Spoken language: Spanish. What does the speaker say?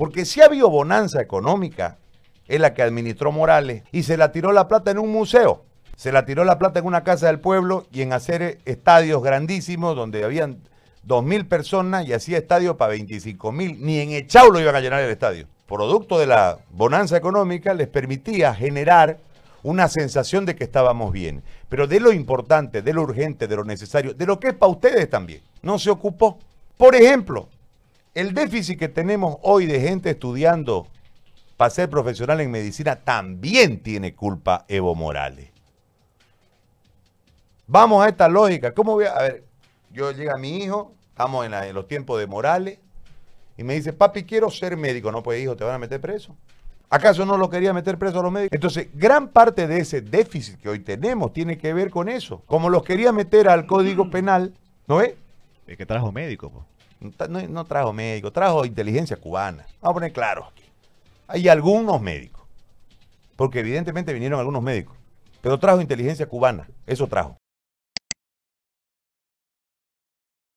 Porque si ha habido bonanza económica, es la que administró Morales y se la tiró la plata en un museo. Se la tiró la plata en una casa del pueblo y en hacer estadios grandísimos donde habían dos mil personas y hacía estadio para 25 mil. Ni en Echau lo iban a llenar el estadio. Producto de la bonanza económica les permitía generar una sensación de que estábamos bien. Pero de lo importante, de lo urgente, de lo necesario, de lo que es para ustedes también, no se ocupó. Por ejemplo, el déficit que tenemos hoy de gente estudiando para ser profesional en medicina también tiene culpa Evo Morales. Vamos a esta lógica. ¿Cómo voy a, a ver? Yo llega mi hijo, estamos en, en los tiempos de Morales, y me dice, papi, quiero ser médico. No, pues hijo, te van a meter preso. ¿Acaso no lo quería meter preso a los médicos? Entonces, gran parte de ese déficit que hoy tenemos tiene que ver con eso. Como los quería meter al Código Penal, ¿no ves? Es que trajo médico, pues. No, trajo médico, trajo inteligencia cubana. Vamos a poner claro aquí. Hay algunos médicos. Porque evidentemente vinieron algunos médicos. Pero trajo inteligencia cubana. Eso trajo.